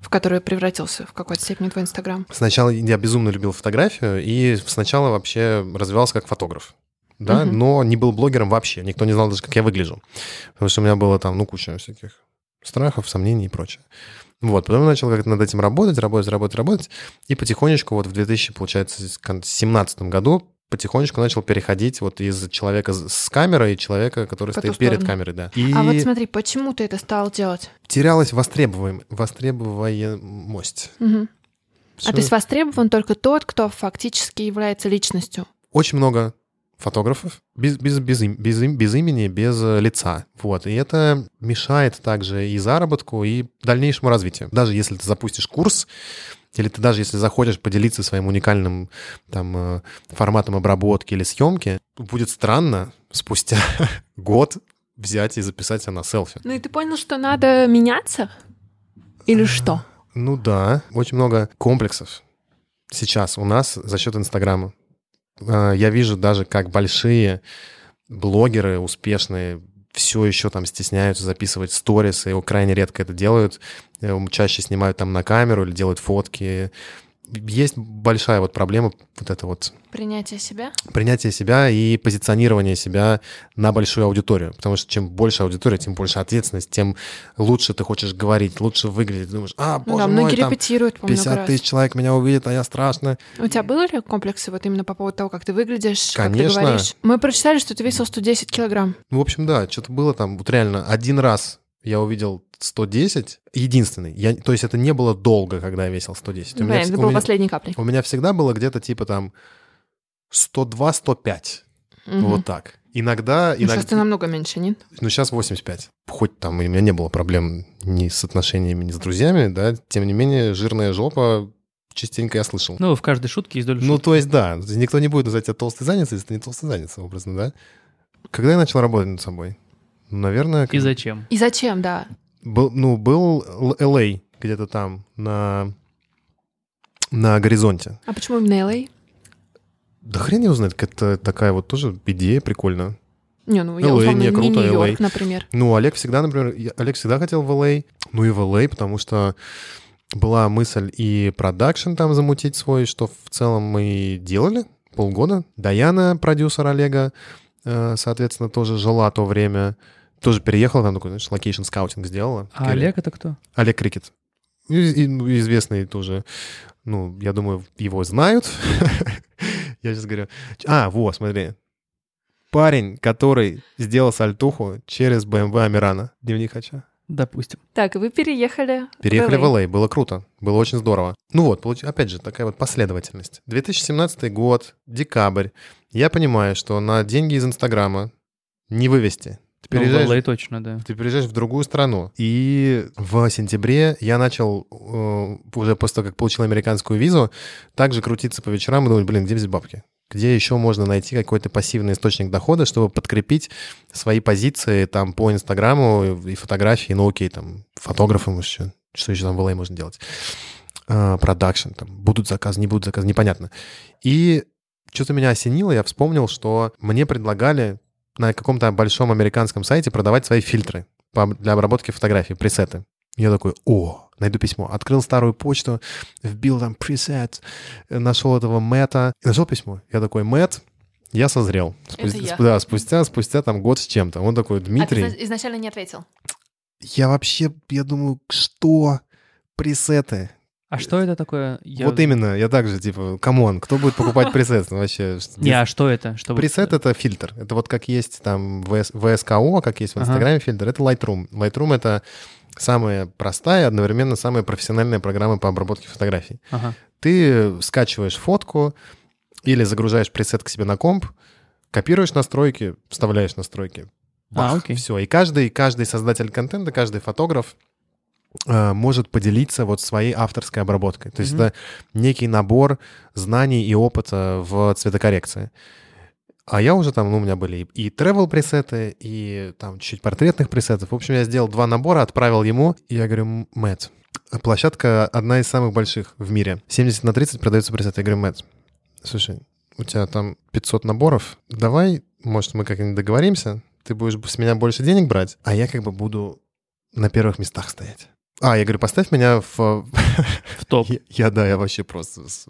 в которую превратился в какой-то степени твой Инстаграм. Сначала я безумно любил фотографию, и сначала вообще развивался как фотограф. Да, Мгм. но не был блогером вообще. Никто не знал даже, как я выгляжу. Потому что у меня было там, ну, куча всяких страхов, сомнений и прочее. Вот, потом я начал как-то над этим работать, работать, работать, работать. И потихонечку вот в 2000, получается, 2017 году потихонечку начал переходить вот из человека с- камерой и человека, который По стоит перед сторону. камерой, да. И А вот смотри, почему ты это стал делать? терялась востребуем, востребуемость. Мгм. А Всё- то есть востребован только тот, кто фактически является личностью. очень много фотографов без, без, без, без, без имени, без э, лица. Вот. И это мешает также и заработку, и дальнейшему развитию. Даже если ты запустишь курс, или ты даже если захочешь поделиться своим уникальным там, э, форматом обработки или съемки, будет странно спустя год взять и записать себя на селфи. Ну и ты понял, что надо меняться? Или что? Ну да, очень много комплексов сейчас у нас за счет Инстаграма. А, Я вижу даже, как большие блогеры успешные все еще там стесняются записывать сторис, и крайне редко это делают. Э, Чаще снимают там на камеру или делают фотки. Есть большая вот проблема вот это вот Принятие себя? принятие себя и позиционирование себя на большую аудиторию. Потому что чем больше аудитория, тем больше ответственность, тем лучше ты хочешь говорить, лучше выглядеть. Думаешь, а, Ну боже да, мой, там репетируют по много 50 раз. тысяч человек меня увидят, а я страшно. У тебя были ли комплексы вот именно по поводу того, как ты выглядишь, как Конечно. ты говоришь? Мы прочитали, что ты весил 110 килограмм. Ну, в общем, да, что-то было там, вот реально, один раз я увидел 110, единственный. Я, то есть это не было долго, когда я весил 110. У меня, это у было меня- последней каплей. у меня всегда было где-то типа там 102-105. Мгм. Вот так. Иногда, Ну, сейчас иногда... ты намного меньше, нет? Ну, сейчас 85. Хоть там у меня не было проблем ни с отношениями, ни с друзьями, да, тем не менее, жирная жопа частенько я слышал. Ну, в каждой шутке есть доля Ну, шутки. то есть, да, никто не будет называть тебя толстой задницей, если ты не толстый задница, образно, да? Когда я начал работать над собой? Ну, Наверное, И зачем? И зачем, да? был, ну, был LA где-то там, на, на горизонте. А почему именно LA? Да хрен его знает, это такая вот тоже идея прикольная. Не, ну я LA, условно не, не круто, Нью-Йорк, LA. например. Ну, Олег всегда, например, Олег всегда хотел в LA, ну и в LA, потому что была мысль и продакшн там замутить свой, что в целом мы и делали полгода. Даяна, продюсер Олега, э, соответственно, тоже жила то время, тоже переехала, там такой, знаешь, location scouting сделала. А Олег это кто? Олег Крикет. И, ну, известный тоже. Ну, я думаю, его знают. Я сейчас говорю. А, вот, смотри. Парень, который сделал сальтуху через BMW Амирана. Дневник Хача. Допустим. Так, и вы переехали Переехали в в LA. LA, было круто, было очень здорово. Ну вот, получ- опять же, такая вот последовательность. 2017 год, декабрь. Я понимаю, что на деньги из Инстаграма не вывести. Ты Ну, в переезжаешь, LA точно, да. ты переезжаешь в другую страну. И в сентябре я начал, э, уже после того, как получил американскую визу, также крутиться по вечерам и думать, блин, где взять бабки? Где еще можно найти какой-то пассивный источник дохода, чтобы подкрепить свои позиции там по Инстаграму и фотографии, ну окей, там фотографом еще, что еще там в LA можно делать? А, Продакшн, там будут заказы, не будут заказы, непонятно. И что-то меня осенило, я вспомнил, что мне предлагали на каком-то большом американском сайте продавать свои фильтры для обработки фотографий, пресеты. Я такой, о, найду письмо. Открыл старую почту, вбил там пресет, э, нашел этого Мэтта, нашел письмо. Я такой, Мэтт, я созрел. Спустя, я. Да, спустя, спустя там год с чем-то. Он такой, Дмитрий, А ты изначально не ответил? я вообще, я думаю, что? Пресеты. А что это такое? Я- Вот именно, я также, типа, come on, кто будет покупать пресет? Ну, Вообще, Не, а что это? Что Пресет — это фильтр. Это вот как есть там VS VSCO, как есть в Ага. Инстаграме фильтр, это Lightroom. Lightroom — это самая простая, и одновременно самая профессиональная программа по обработке фотографий. Ага. Ты скачиваешь фотку или загружаешь пресет к себе на комп, копируешь настройки, вставляешь настройки. А, окей. Все. И каждый, каждый создатель контента, каждый фотограф может поделиться вот своей авторской обработкой. То есть Мгм. это некий набор знаний и опыта в цветокоррекции. А я уже там, ну, у меня были и travel пресеты, и там чуть-чуть портретных пресетов. В общем, я сделал два набора, отправил ему, и я говорю, Мэтт, площадка одна из самых больших в мире. 70 на 30 продаются пресеты. Я говорю, Мэтт, слушай, у тебя там 500 наборов, давай, может, мы как-нибудь договоримся, ты будешь с меня больше денег брать, а я как бы буду на первых местах стоять. А, я говорю, поставь меня в... В топ. Я, я, да, я вообще просто с,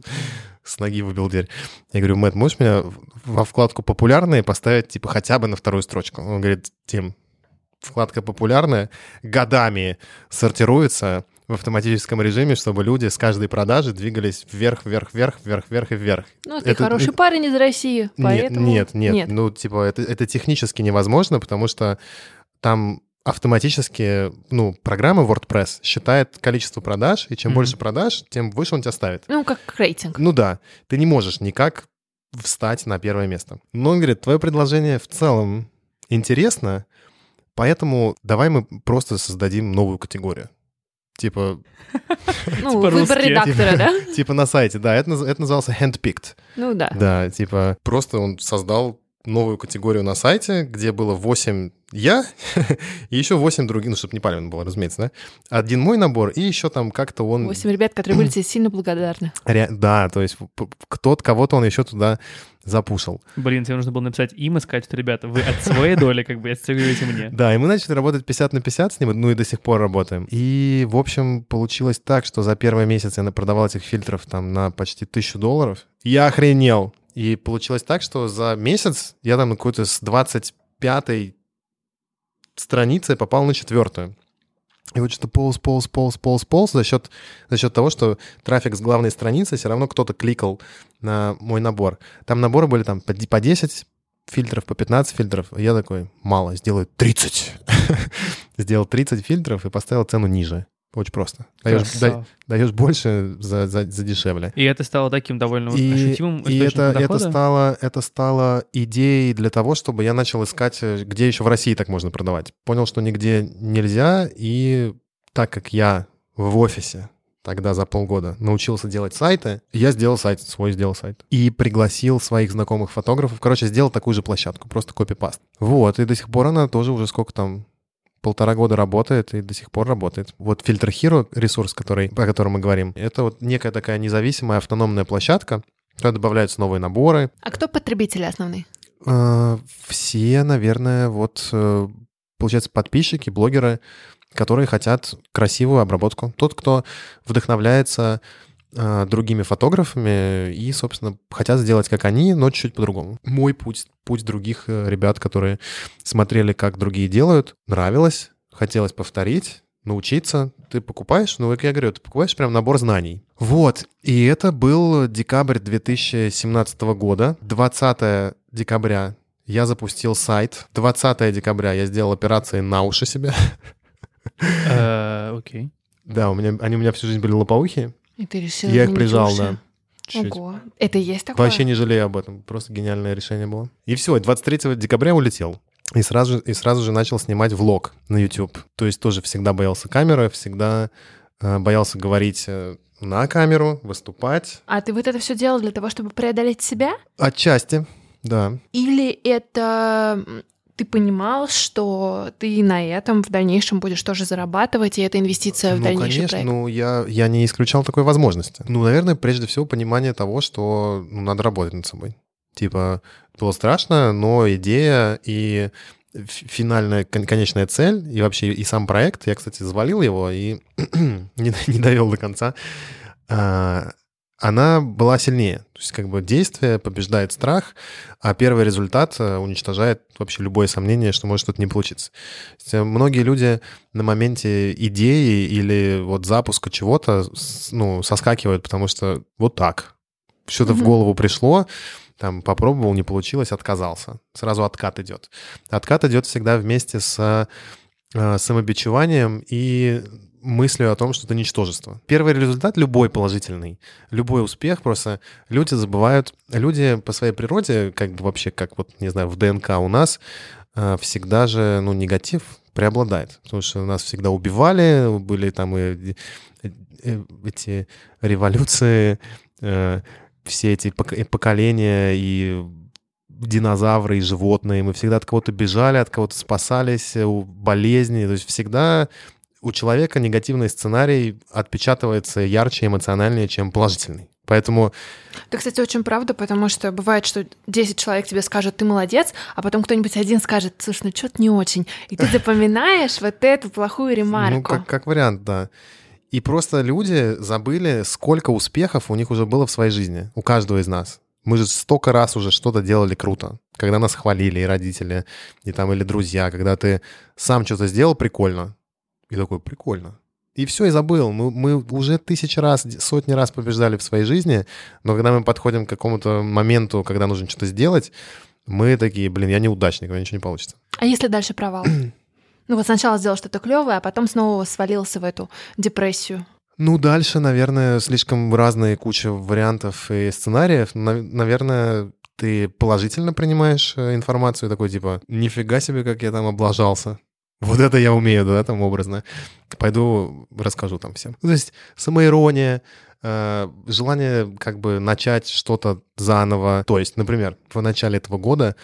с ноги выбил дверь. Я говорю, Мэтт, можешь меня во вкладку «Популярные» поставить, типа, хотя бы на вторую строчку? Он говорит, Тим, вкладка «Популярная» годами сортируется в автоматическом режиме, чтобы люди с каждой продажи двигались вверх, вверх, вверх, вверх, вверх и вверх. Ну, ты Это- хороший это- парень из России, поэтому... Нет, нет, нет. Ну, типа, это, это технически невозможно, потому что там автоматически, ну, программа WordPress считает количество продаж, и чем Мгм. больше продаж, тем выше он тебя ставит. Ну, как рейтинг. Ну да, ты не можешь никак встать на первое место. Но он говорит, твое предложение в целом интересно, поэтому давай мы просто создадим новую категорию. Типа, Ну, По-русски. выбор редактора, да? типа на сайте, да, это назывался handpicked. Ну, да. Да, типа просто он создал новую категорию на сайте, где было 8 я и еще 8 других, ну, чтобы не палевно было, разумеется, да? Один мой набор, и еще там как-то он... 8 ребят, которые были тебе сильно благодарны. Ре... Да, то есть кто-то, кого-то он еще туда запушил. Блин, тебе нужно было написать им и сказать, что, ребята, вы от своей доли как бы отстегиваете мне. Да, и мы начали работать 50 на 50 с ним, ну и до сих пор работаем. И, в общем, получилось так, что за первый месяц я продавал этих фильтров там на почти тысячу долларов. Я охренел. И получилось так, что за месяц я там какой-то с 25 страницы попал на четвертую. И вот что-то полз, полз, полз, полз, полз за счет, за счет того, что трафик с главной страницы все равно кто-то кликал на мой набор. Там наборы были там по 10 фильтров, по 15 фильтров. Я такой, мало, сделаю 30. Сделал 30 фильтров и поставил цену ниже. Очень просто. Даешь, да, даешь больше за, за, за дешевле. И это стало таким довольно и, ощутимым И это, это, стало, это стало идеей для того, чтобы я начал искать, э, где еще в России так можно продавать. Понял, что нигде нельзя, и так как я в офисе тогда за полгода научился делать сайты, я сделал сайт, свой сделал сайт. И пригласил своих знакомых фотографов. Короче, сделал такую же площадку, просто копипаст. Вот, и до сих пор она тоже уже сколько там, полтора года работает и до сих пор работает. Вот фильтр Hero, ресурс, который, о котором мы говорим, это вот некая такая независимая автономная площадка, куда добавляются новые наборы. А кто потребители основные? А, все, наверное, вот, э, получается, подписчики, блогеры, которые хотят красивую обработку. Тот, кто вдохновляется другими фотографами и, собственно, хотят сделать как они, но чуть-чуть по-другому. Мой путь, путь других э, ребят, которые смотрели, как другие делают, нравилось, хотелось повторить, научиться. Ты покупаешь, ну, как я говорю, ты покупаешь прям набор знаний. Вот, и это был декабрь 2017 года, 20 декабря я запустил сайт. 20 декабря я сделал операции на уши себе. Э, окей. Да, у меня, они у меня всю жизнь были лопоухие. И ты решил Я их прижал, уши. да. Чуть-чуть. Ого. Это есть такое? Вообще не жалею об этом. Просто гениальное решение было. И все, 23 декабря улетел. И сразу, и сразу же начал снимать влог на YouTube. То есть тоже всегда боялся камеры, всегда э, боялся говорить э, на камеру, выступать. А ты вот это все делал для того, чтобы преодолеть себя? Отчасти, да. Или это ты понимал, что ты на этом в дальнейшем будешь тоже зарабатывать, и это инвестиция в ну, дальнейший конечно, проект? Ну, я, я не исключал такой возможности. Ну, наверное, прежде всего понимание того, что ну, надо работать над собой. Типа, было страшно, но идея и финальная, конечная цель, и вообще и сам проект, я, кстати, завалил его и не, не довел до конца, а, она была сильнее. То есть как бы действие побеждает страх, а первый результат э, уничтожает вообще любое сомнение, что может что-то не получиться. Есть, э, многие люди на моменте идеи или вот запуска чего-то ну, соскакивают, потому что вот так. Что-то mm-hmm. в голову пришло, там попробовал, не получилось, отказался. Сразу откат идет. Откат идет всегда вместе с э, самобичеванием и мыслью о том, что это ничтожество. Первый результат любой положительный, любой успех, просто люди забывают, люди по своей природе, как бы вообще, как вот, не знаю, в ДНК у нас, э, всегда же, ну, негатив преобладает, потому что нас всегда убивали, были там и, и, и эти революции, э, все эти поколения и динозавры и животные, мы всегда от кого-то бежали, от кого-то спасались, болезни, то есть всегда у человека негативный сценарий отпечатывается ярче, эмоциональнее, чем положительный. Поэтому... Это, кстати, очень правда, потому что бывает, что 10 человек тебе скажут, ты молодец, а потом кто-нибудь один скажет, слушай, ну что-то не очень. И ты запоминаешь вот эту плохую ремарку. Ну, как, как вариант, да. И просто люди забыли, сколько успехов у них уже было в своей жизни, у каждого из нас. Мы же столько раз уже что-то делали круто. Когда нас хвалили и родители, и там, или друзья, когда ты сам что-то сделал прикольно, и такой, прикольно. И все, и забыл. Мы, мы уже тысячи раз, сотни раз побеждали в своей жизни, но когда мы подходим к какому-то моменту, когда нужно что-то сделать, мы такие, блин, я неудачник, у меня ничего не получится. А если дальше провал? ну вот сначала сделал что-то клевое, а потом снова свалился в эту депрессию. Ну, дальше, наверное, слишком разные куча вариантов и сценариев. Наверное, ты положительно принимаешь э, информацию, такой типа, нифига себе, как я там облажался. Вот это я умею, да, там образно. Пойду расскажу там всем. То есть самоирония, э, желание как бы начать что-то заново. То есть, например, в начале этого года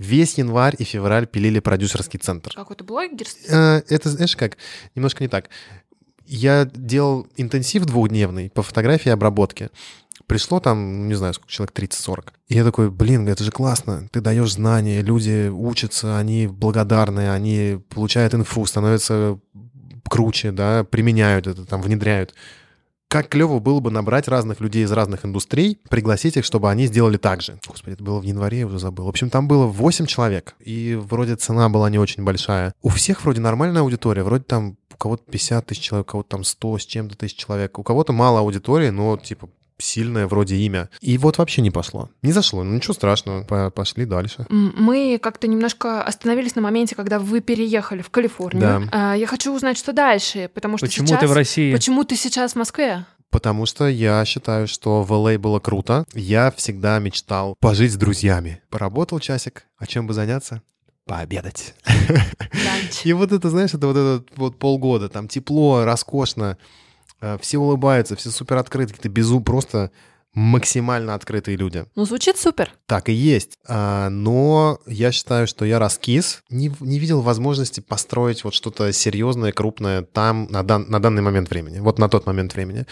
Весь январь и февраль пилили продюсерский центр. Какой-то блогерский? Э, Это, знаешь как, немножко не так. Я делал интенсив двухдневный по фотографии и обработке. Пришло там, не знаю, сколько человек, 30-40. И я такой, блин, это же классно. Ты даешь знания, люди учатся, они благодарны, они получают инфу, становятся круче, да, применяют это, там, внедряют. Как клево было бы набрать разных людей из разных индустрий, пригласить их, чтобы они сделали так же. Господи, это было в январе, я уже забыл. В общем, там было 8 человек, и вроде цена была не очень большая. У всех вроде нормальная аудитория, вроде там у кого-то 50 тысяч человек, у кого-то там 100 с чем-то тысяч человек, у кого-то мало аудитории, но типа сильное вроде имя. И вот вообще не пошло. Не зашло, ну ничего страшного, по- пошли дальше. Мы как-то немножко остановились на моменте, когда вы переехали в Калифорнию. Да. А, Я хочу узнать, что дальше, потому что Почему сейчас... ты в России? Почему ты сейчас в Москве? Потому что я считаю, что в LA было круто. Я всегда мечтал пожить с друзьями. Поработал часик, а чем бы заняться? Пообедать. Ланч. И вот это, знаешь, это вот это вот полгода, там тепло, роскошно, все улыбаются, все супер открыты, какие-то безу, просто максимально открытые люди. Ну, звучит супер. Так и есть. А, но я считаю, что я раскис, не, не видел возможности построить вот что-то серьезное, крупное там на, дан- на данный момент времени, вот на тот момент времени.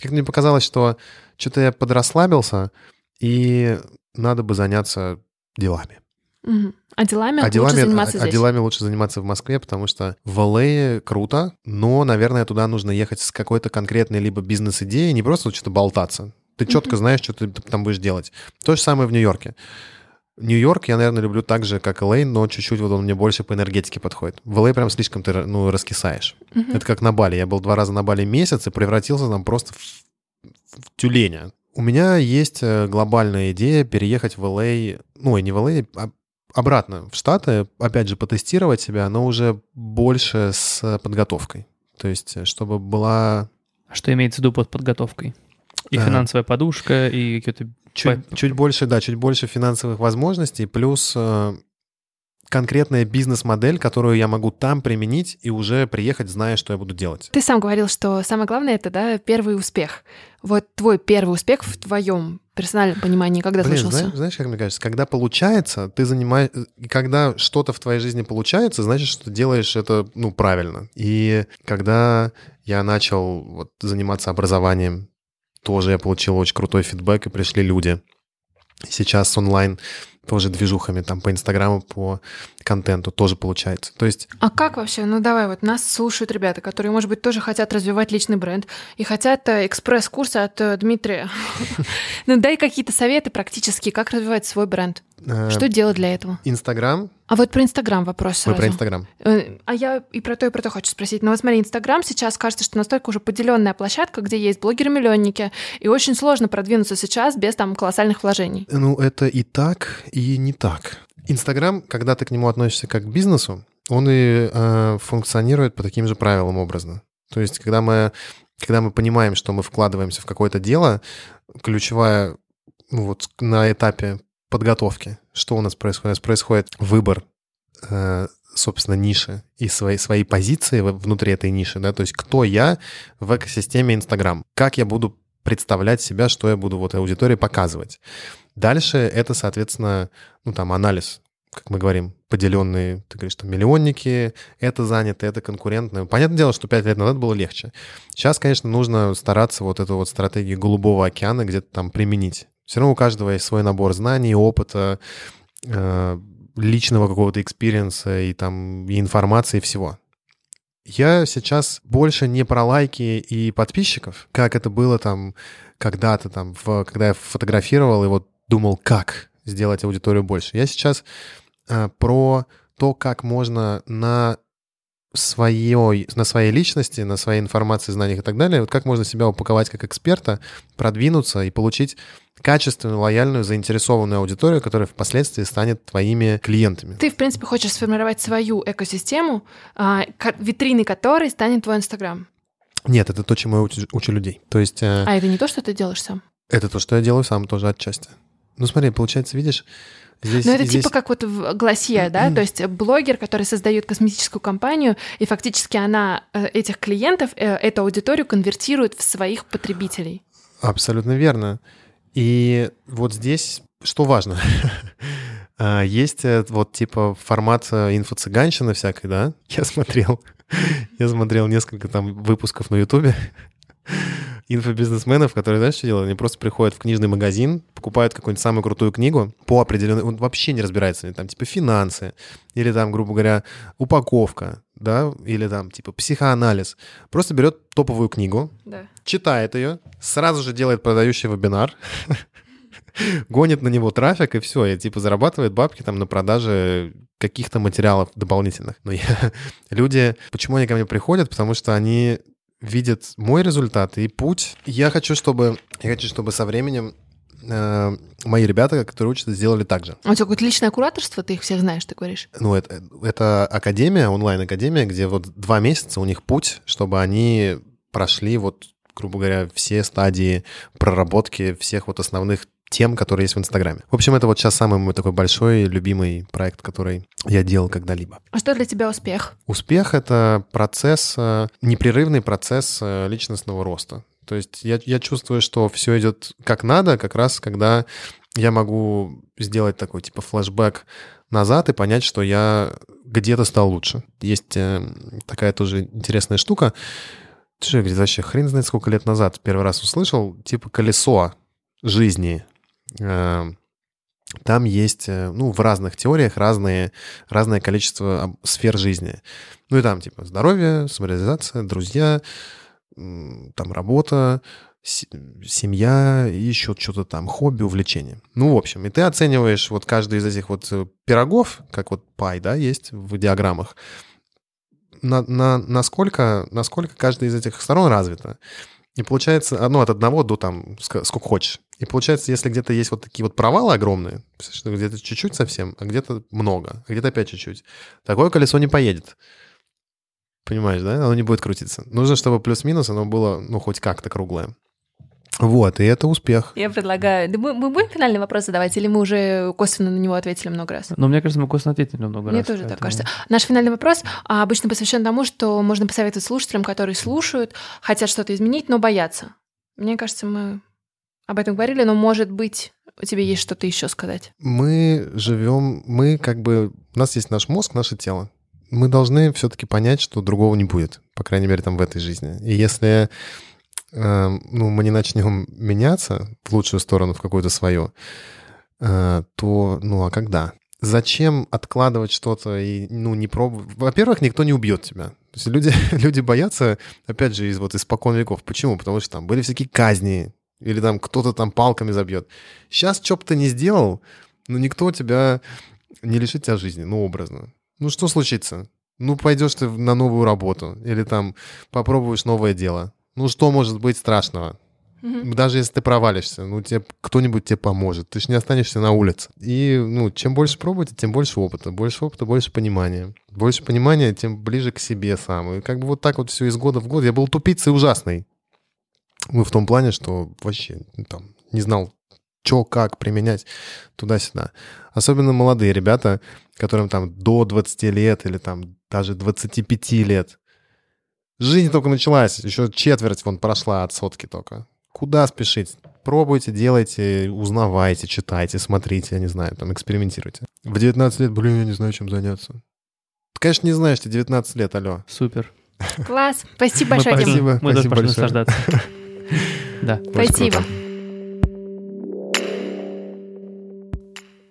Как мне показалось, что что-то я подрасслабился, и надо бы заняться делами. А делами, А лучше делами, заниматься а- а здесь. делами лучше заниматься в Москве, потому что в LA круто, но, наверное, туда нужно ехать с какой-то конкретной либо бизнес-идеей, не просто что-то болтаться. Ты четко знаешь, что ты там будешь делать. То же самое в Нью-Йорке. Нью-Йорк я, наверное, люблю так же, как LA, но чуть-чуть вот он мне больше по энергетике подходит. В LA прям слишком ты ну, раскисаешь. Мгм. Это как на Бали. Я был два раза на Бали месяц и превратился там просто в, в тюленя. У меня есть э, глобальная идея переехать в LA, ну, и не в LA, а обратно в Штаты, опять же, потестировать себя, но уже больше с подготовкой. То есть, э, чтобы была Что имеется в виду под подготовкой? И А. финансовая подушка, и какие-то... чуть, чуть больше, да, чуть больше финансовых возможностей, плюс э, конкретная бизнес-модель, которую я могу там применить и уже приехать, зная, что я буду делать. Ты сам говорил, что самое главное это да, первый успех. Вот твой первый успех в твоем персональном понимании когда Блин, случился? знаешь, знаешь, как мне кажется, когда получается, ты занимаешь... Когда что-то в твоей жизни получается, значит, что ты делаешь это, ну, правильно. И когда я начал вот заниматься образованием, тоже я получил очень крутой фидбэк, и пришли люди. Сейчас онлайн тоже движухами, там, по Инстаграму, по контенту тоже получается. То есть А как вообще? Ну давай, вот нас слушают ребята, которые, может быть, тоже хотят развивать личный бренд и хотят э, экспресс-курсы от э, Дмитрия. Ну дай какие-то советы практические, как развивать свой бренд. Э, Что делать для этого? Инстаграм, А вот про Инстаграм вопрос мы сразу. про Инстаграм. Э, А я и про то, и про то хочу спросить. Но вот смотри, Инстаграм сейчас кажется, что настолько уже поделенная площадка, где есть блогеры-миллионники, и очень сложно продвинуться сейчас без там колоссальных вложений. Ну, это и так, и не так. Инстаграм, когда ты к нему относишься как к бизнесу, он и э, функционирует по таким же правилам образно. То есть, когда мы, когда мы понимаем, что мы вкладываемся в какое-то дело, ключевая ну, вот на этапе подготовки, что у нас происходит? У нас происходит выбор, э, собственно, ниши и своей, своей позиции внутри этой ниши, да, то есть кто я в экосистеме Инстаграм, как я буду представлять себя, что я буду вот аудитории показывать. Дальше это, соответственно, ну там анализ, как мы говорим, поделенные, ты говоришь, что миллионники, это занято, это конкурентно. Понятное дело, что пять лет назад было легче. Сейчас, конечно, нужно стараться вот эту вот стратегию голубого океана где-то там применить. Все равно у каждого есть свой набор знаний, опыта, э, личного какого-то experience а и там и информации, и всего. Я сейчас больше не про лайки и подписчиков, как это было там когда-то там, в, когда я фотографировал и вот думал, как сделать аудиторию больше. Я сейчас э, про то, как можно на своей, на своей личности, на своей информации, знаниях и так далее, вот как можно себя упаковать как эксперта, продвинуться и получить качественную, лояльную, заинтересованную аудиторию, которая впоследствии станет твоими клиентами. Ты, в принципе, хочешь сформировать свою экосистему, а, витриной которой станет твой Инстаграм. Нет, это то, чему я учу, учу людей. То есть э, А это не то, что ты делаешь сам. это то, что я делаю сам тоже отчасти. Ну смотри, получается, видишь, здесь... Но Ну, это здесь- типа как вот в Гласье, да? То есть блогер, который создает косметическую компанию, и фактически она э, этих клиентов, э, эту аудиторию конвертирует в своих потребителей. Абсолютно верно. И вот здесь что важно? А, есть э, вот типа формат инфо-цыганщины всякой, да? Я смотрел, я смотрел несколько там выпусков на Ютубе инфобизнесменов, которые, знаешь, что делают? Они просто приходят в книжный магазин, покупают какую-нибудь самую крутую книгу по определенной... Он вообще не разбирается. Там типа финансы, или там, грубо говоря, упаковка, да, или там типа психоанализ. Просто берет топовую книгу, Да. читает ее, сразу же делает продающий вебинар, гонит на него трафик, и все, и типа зарабатывает бабки там на продаже каких-то материалов дополнительных. Но я... люди, почему они ко мне приходят? Потому что они видят мой результат и путь. Я хочу, чтобы, я хочу, чтобы со временем э, мои ребята, которые учатся, сделали так же. А у тебя какое-то личное кураторство, ты их всех знаешь, ты говоришь? Ну, это, это академия, онлайн-академия, где вот два месяца у них путь, чтобы они прошли вот, грубо говоря, все стадии проработки всех вот основных тем, которые есть в Инстаграме. В общем, это вот сейчас самый мой такой большой, любимый проект, который я делал когда-либо. А что для тебя успех? Успех — это процесс, э, непрерывный процесс э, личностного роста. То есть я, я чувствую, что все идет как надо, как раз когда я могу сделать такой типа флешбэк назад и понять, что я где-то стал лучше. Есть э, такая тоже интересная штука. Что я говорит, вообще хрен знает, сколько лет назад первый раз услышал, типа колесо жизни. Э, Там есть, э, ну, в разных теориях разные, разное количество сфер жизни. Ну и там, типа, здоровье, самореализация, друзья, там работа, семья еще что-то там, хобби, увлечение. Ну, в общем, и ты оцениваешь вот каждый из этих вот э, пирогов, как вот пай, да, есть в диаграммах, на, на, насколько, насколько каждая из этих сторон развита. И получается, ну, от одного до там, сколько хочешь. И получается, если где-то есть вот такие вот провалы огромные, что где-то чуть-чуть совсем, а где-то много, а где-то опять чуть-чуть, такое колесо не поедет. Понимаешь, да? Оно не будет крутиться. Нужно, чтобы плюс-минус оно было, ну, хоть как-то круглое. Вот, и это успех. Я предлагаю... Да мы, мы будем финальный вопрос задавать, или мы уже косвенно на него ответили много раз? Но мне кажется, мы косвенно ответили много Мне раз. тоже так поэтому- кажется. Наш финальный вопрос а, обычно посвящен тому, что можно посоветовать слушателям, которые слушают, хотят что-то изменить, но боятся. Мне кажется, мы об этом говорили, но, может быть, у тебя есть что-то еще сказать. Мы живем, мы как бы, у нас есть наш мозг, наше тело. Мы должны все-таки понять, что другого не будет, по крайней мере, там в этой жизни. И если ну, мы не начнем меняться в лучшую сторону, в какую-то свою, э, то, ну, а когда? Зачем откладывать что-то и, ну, не пробовать? Во-первых, никто не убьет тебя. То есть люди, люди боятся, опять же, из вот испокон веков. Почему? Потому что там были всякие казни, или там кто-то там палками забьет. Сейчас, что бы ты ни сделал, ну, никто тебя не лишит тебя жизни, ну, образно. Ну, что случится? Ну, пойдешь ты на новую работу, или там попробуешь новое дело. Ну, что может быть страшного? Даже если ты провалишься, ну, тебе кто-нибудь тебе поможет. Ты же не останешься на улице. И, ну, чем больше пробуете, тем больше опыта. Больше опыта, больше понимания. Больше понимания, тем ближе к себе сам. И как бы вот так вот все из года в год. Я был тупицей ужасный. Ну, в том плане, что вообще ну, там не знал, что, как применять туда-сюда. Особенно молодые ребята, которым там до 20 лет или там даже 25 лет. Жизнь только началась, еще четверть вон прошла от сотки только. Куда спешить? Пробуйте, делайте, узнавайте, читайте, смотрите, я не знаю, там экспериментируйте. В 19 лет, блин, я не знаю, чем заняться. Ты, конечно, не знаешь, тебе 19 лет, алло. Супер. Класс. Спасибо большое, пошли- Дим. Спасибо, Мы тоже пошли наслаждаться. Да. Спасибо.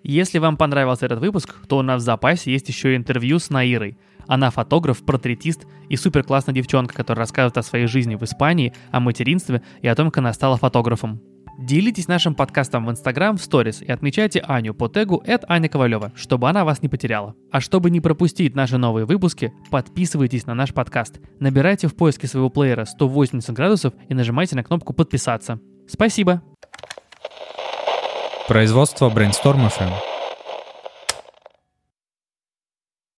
Если вам понравился этот выпуск, то у нас в запасе есть еще интервью с Наирой. Она фотограф, портретист и супер классная девчонка, которая рассказывает о своей жизни в Испании, о материнстве и о том, как она стала фотографом. Делитесь нашим подкастом в Инстаграм в сторис и отмечайте Аню по тегу Аня Ковалева, чтобы она вас не потеряла. А чтобы не пропустить наши новые выпуски, подписывайтесь на наш подкаст. Набирайте в поиске своего плеера 180 градусов и нажимайте на кнопку подписаться. Спасибо! Производство Brainstorm FM.